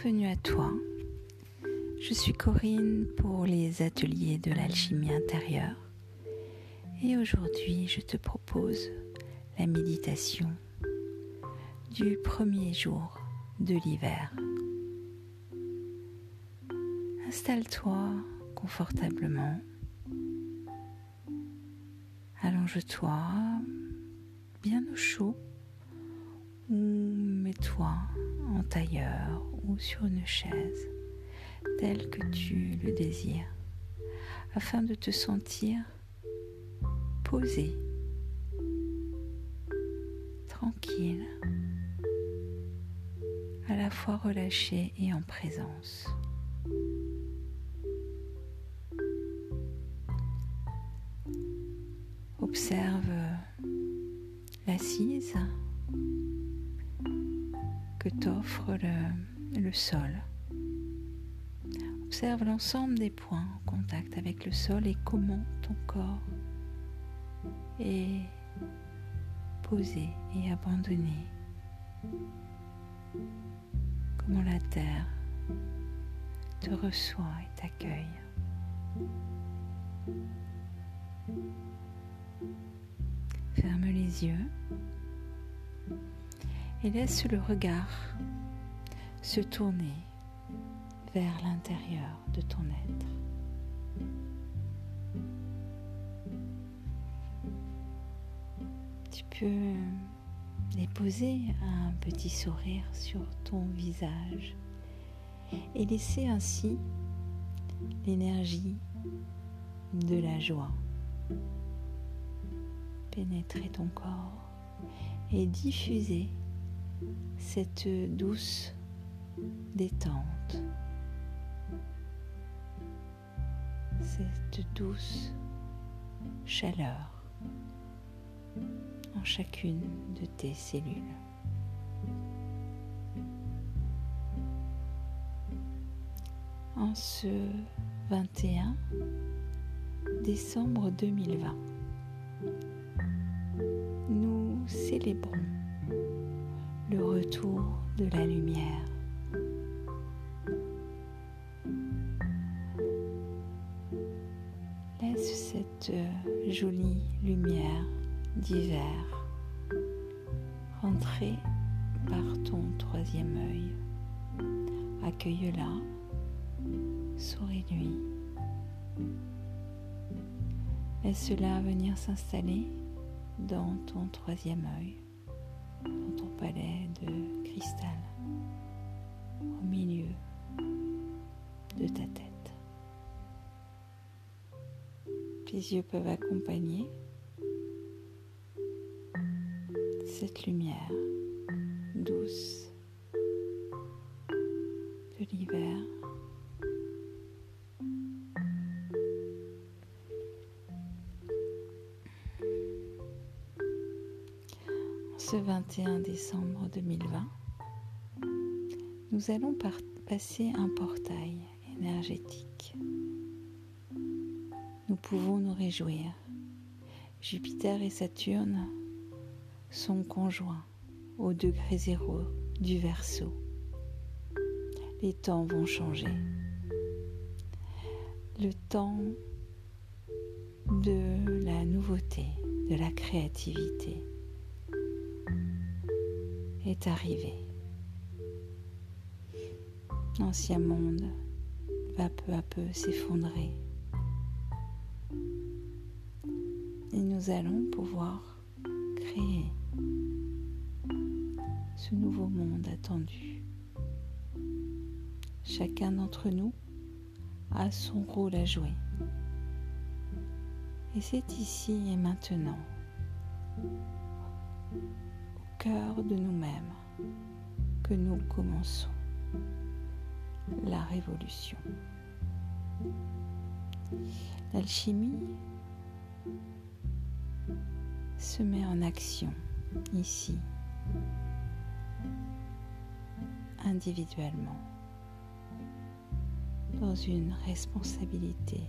Bienvenue à toi. Je suis Corinne pour les ateliers de l'alchimie intérieure et aujourd'hui je te propose la méditation du premier jour de l'hiver. Installe-toi confortablement. Allonge-toi bien au chaud ou mets-toi en tailleur ou sur une chaise telle que tu le désires afin de te sentir posé, tranquille, à la fois relâché et en présence. Observe l'assise que t'offre le, le sol. Observe l'ensemble des points en contact avec le sol et comment ton corps est posé et abandonné. Comment la terre te reçoit et t'accueille. Ferme les yeux et laisse le regard se tourner vers l'intérieur de ton être. Tu peux déposer un petit sourire sur ton visage et laisser ainsi l'énergie de la joie pénétrer ton corps et diffuser cette douce détente, cette douce chaleur en chacune de tes cellules. En ce 21 décembre 2020, nous célébrons de la lumière. Laisse cette jolie lumière d'hiver rentrer par ton troisième œil. Accueille-la, souris-lui. Laisse-la venir s'installer dans ton troisième œil, dans ton palais de cristal, au milieu de ta tête. Tes yeux peuvent accompagner cette lumière douce de l'hiver. 21 décembre 2020, nous allons passer un portail énergétique. Nous pouvons nous réjouir. Jupiter et Saturne sont conjoints au degré zéro du Verseau. Les temps vont changer. Le temps de la nouveauté, de la créativité est arrivé. L'ancien monde va peu à peu s'effondrer. Et nous allons pouvoir créer ce nouveau monde attendu. Chacun d'entre nous a son rôle à jouer. Et c'est ici et maintenant cœur de nous-mêmes que nous commençons la révolution. L'alchimie se met en action ici, individuellement, dans une responsabilité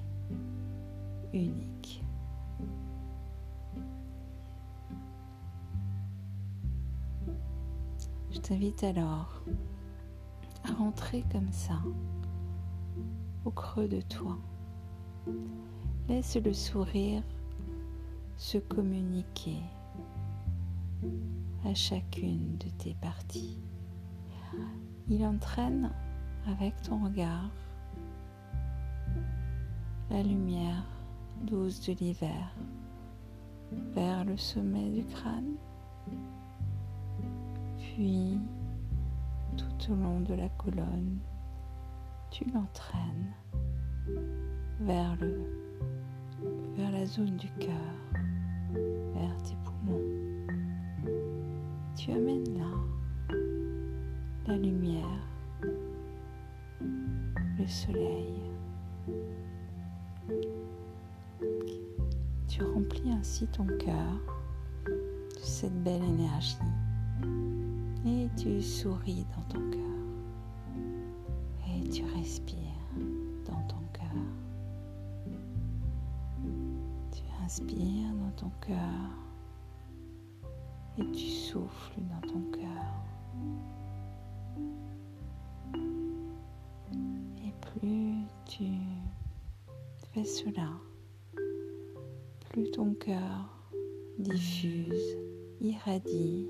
unique. Je t'invite alors à rentrer comme ça au creux de toi. Laisse le sourire se communiquer à chacune de tes parties. Il entraîne avec ton regard la lumière douce de l'hiver vers le sommet du crâne, puis tout au long de la colonne, tu l'entraînes vers le vers la zone du cœur, vers tes poumons. Tu amènes là la lumière, le soleil. Tu remplis ainsi ton cœur de cette belle énergie et tu souris dans ton cœur et tu respires dans ton cœur. Tu inspires dans ton cœur et tu souffles dans ton cœur. Et plus tu fais cela, plus ton cœur diffuse, irradie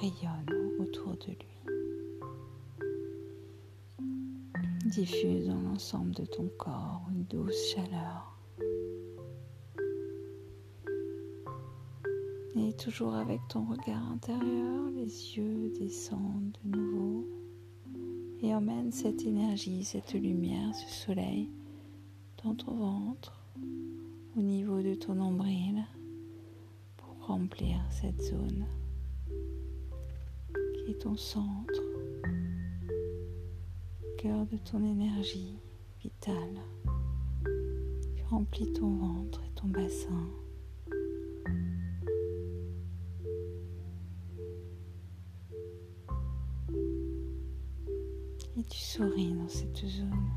rayonne autour de lui. Diffuse dans l'ensemble de ton corps une douce chaleur. Et toujours avec ton regard intérieur, les yeux descendent de nouveau et emmène cette énergie, cette lumière, ce soleil dans ton ventre, au niveau de ton nombril, pour remplir cette zone qui est ton centre, cœur de ton énergie vitale. Tu remplis ton ventre et ton bassin. Et tu souris dans cette zone.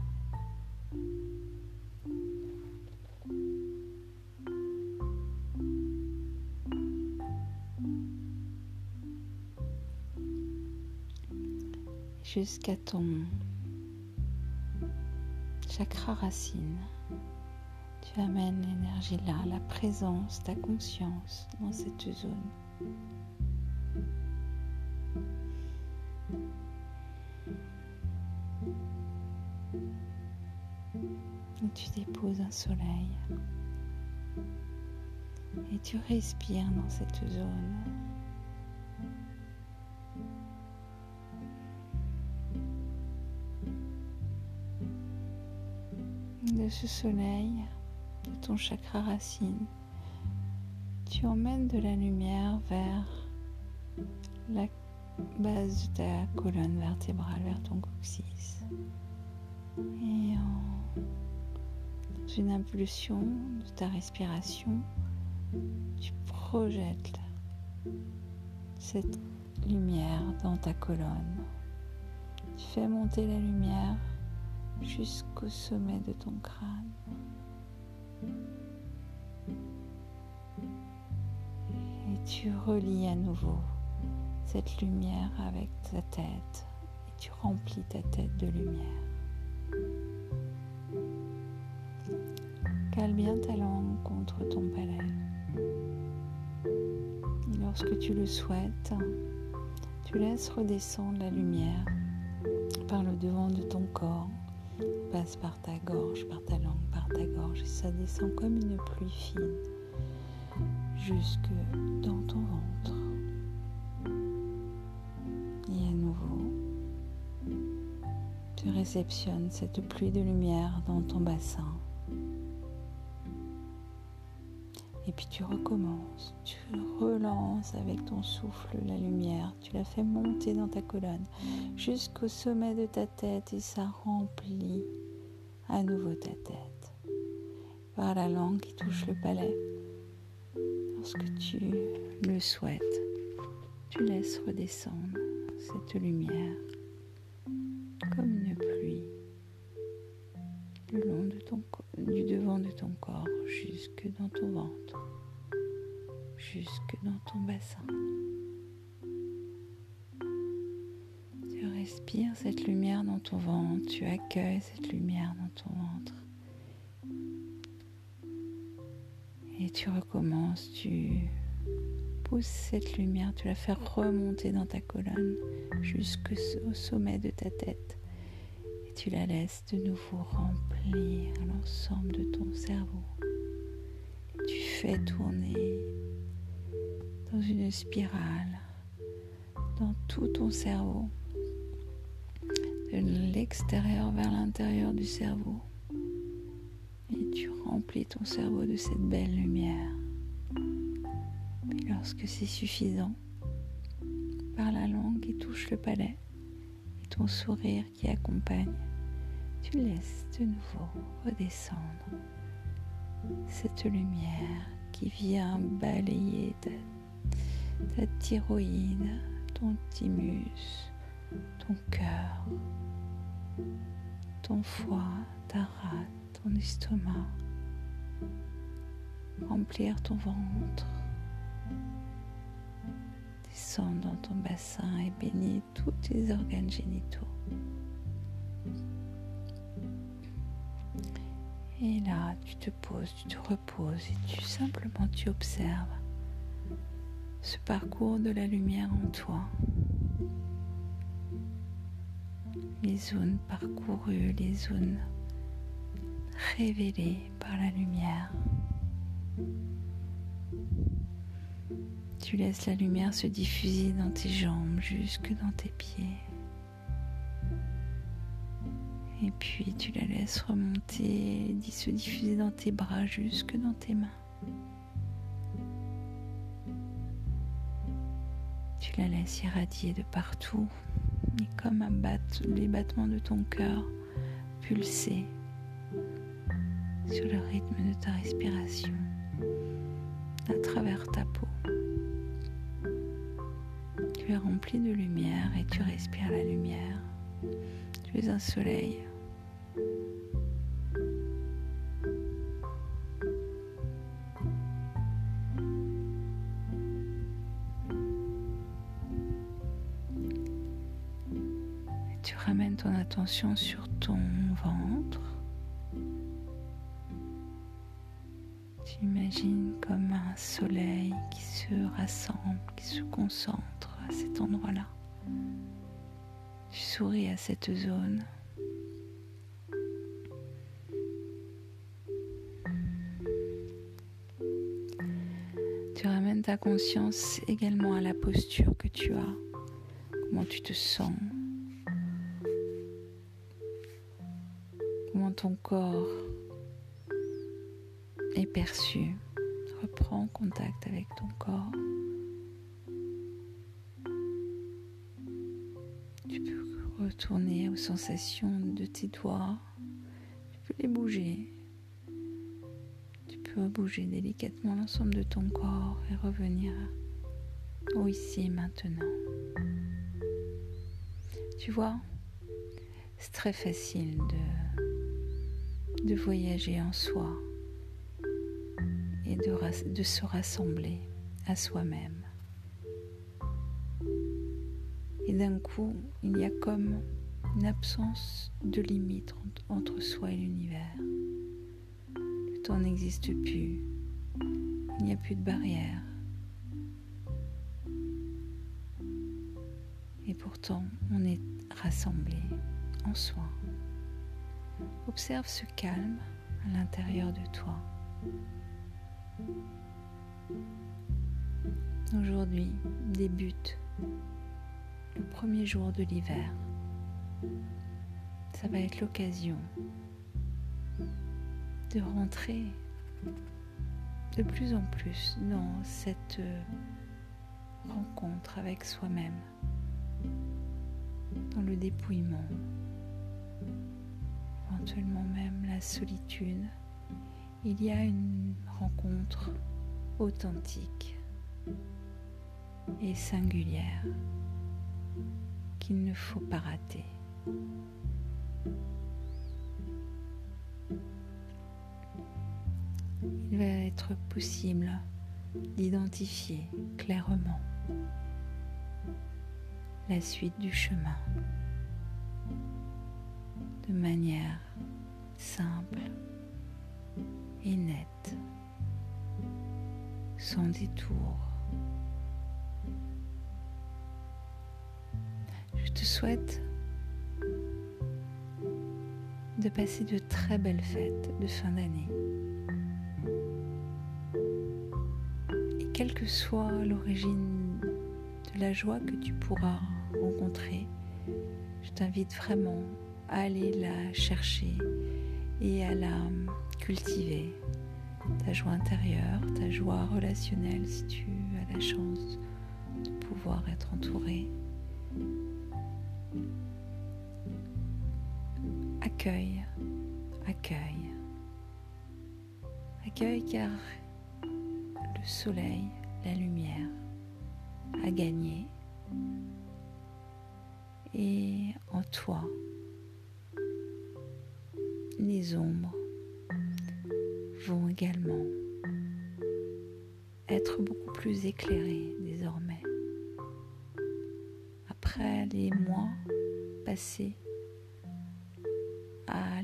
Jusqu'à ton chakra racine. Tu amènes l'énergie là, la présence, ta conscience dans cette zone. Tu déposes un soleil. Et tu respires dans cette zone. Ce soleil, de ton chakra racine, tu emmènes de la lumière vers la base de ta colonne vertébrale, vers ton coccyx. Et en dans une impulsion de ta respiration, tu projettes cette lumière dans ta colonne. Tu fais monter la lumière jusqu'au sommet de ton crâne. Et tu relis à nouveau cette lumière avec ta tête et tu remplis ta tête de lumière. Cale bien ta langue contre ton palais. Et lorsque tu le souhaites, tu laisses redescendre la lumière par le devant de ton corps passe par ta gorge, par ta langue, par ta gorge, et ça descend comme une pluie fine jusque dans ton ventre. Et à nouveau, tu réceptionnes cette pluie de lumière dans ton bassin. Et puis tu recommences, tu relances avec ton souffle la lumière, tu la fais monter dans ta colonne jusqu'au sommet de ta tête et ça remplit à nouveau ta tête. Par la langue qui touche le palais. Lorsque tu le souhaites, tu laisses redescendre cette lumière comme une pluie le long du devant de ton corps jusque dans ton ventre, jusque dans ton bassin. respires cette lumière dans ton ventre, tu accueilles cette lumière dans ton ventre. Et tu recommences, tu pousses cette lumière, tu la fais remonter dans ta colonne jusqu'au sommet de ta tête. Et tu la laisses de nouveau remplir l'ensemble de ton cerveau. Tourner dans une spirale dans tout ton cerveau, de l'extérieur vers l'intérieur du cerveau. Et tu remplis ton cerveau de cette belle lumière. Lorsque c'est suffisant, par la langue qui touche le palais et ton sourire qui accompagne, tu laisses de nouveau redescendre cette lumière qui vient balayer ta, thyroïde, ton thymus, ton cœur, ton foie, ta rate, ton estomac, remplir ton ventre, descendre dans ton bassin et bénir tous tes organes génitaux. Et là, tu te poses, tu te reposes et tu simplement tu observes ce parcours de la lumière en toi. Les zones parcourues, les zones révélées par la lumière. Tu laisses la lumière se diffuser dans tes jambes jusque dans tes pieds. Et puis tu la laisses remonter, se diffuser dans tes bras jusque dans tes mains. Tu la laisses irradier de partout et comme les battements de ton cœur pulser sur le rythme de ta respiration à travers ta peau. Tu es rempli de lumière et tu respires la lumière. Tu un soleil ramène ton attention sur ton ventre. Tu imagines comme un soleil qui se rassemble, qui se concentre à cet endroit-là. Tu souris à cette zone. Tu ramènes ta conscience également à la posture que tu as, comment tu te sens, comment ton corps est perçu. Reprends contact avec ton corps. Retourner aux sensations de tes doigts. Tu peux les bouger. Tu peux bouger délicatement l'ensemble de ton corps et revenir au ici et maintenant. Tu vois, c'est très facile de voyager en soi et de se rassembler à soi-même. D'un coup, il y a comme une absence de limite entre soi et l'univers. Le temps n'existe plus, il n'y a plus de barrière. Et pourtant, on est rassemblés en soi. Observe ce calme à l'intérieur de toi. Aujourd'hui débute le premier jour de l'hiver. Ça va être l'occasion de rentrer de plus en plus dans cette rencontre avec soi-même, dans le dépouillement, éventuellement même la solitude, il y a une rencontre authentique et singulière qu'il ne faut pas rater. Il va être possible d'identifier clairement la suite du chemin de manière simple et nette, sans détour. Te souhaite de passer de très belles fêtes de fin d'année. Et quelle que soit l'origine de la joie que tu pourras rencontrer, je t'invite vraiment à aller la chercher et à la cultiver. Ta joie intérieure, ta joie relationnelle si tu as la chance de pouvoir être entouré. Accueille, accueille. Accueille car le soleil, la lumière a gagné et en toi les ombres vont également être beaucoup plus éclairées désormais. Après les mois passés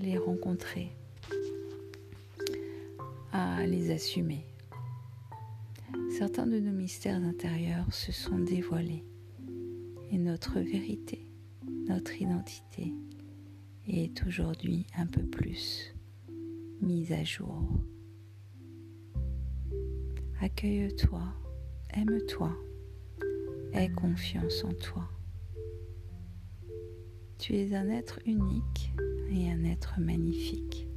les rencontrer, à les assumer. Certains de nos mystères intérieurs se sont dévoilés et notre vérité, notre identité est aujourd'hui un peu plus mise à jour. Accueille-toi, aime-toi, aie confiance en toi. Tu es un être unique et un être magnifique.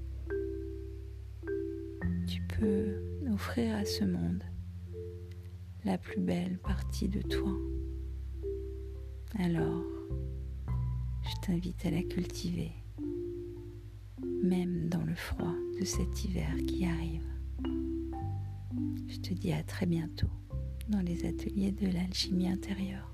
Tu peux offrir à ce monde la plus belle partie de toi. Alors, je t'invite à la cultiver, même dans le froid de cet hiver qui arrive. Je te dis à très bientôt dans les ateliers de l'alchimie intérieure.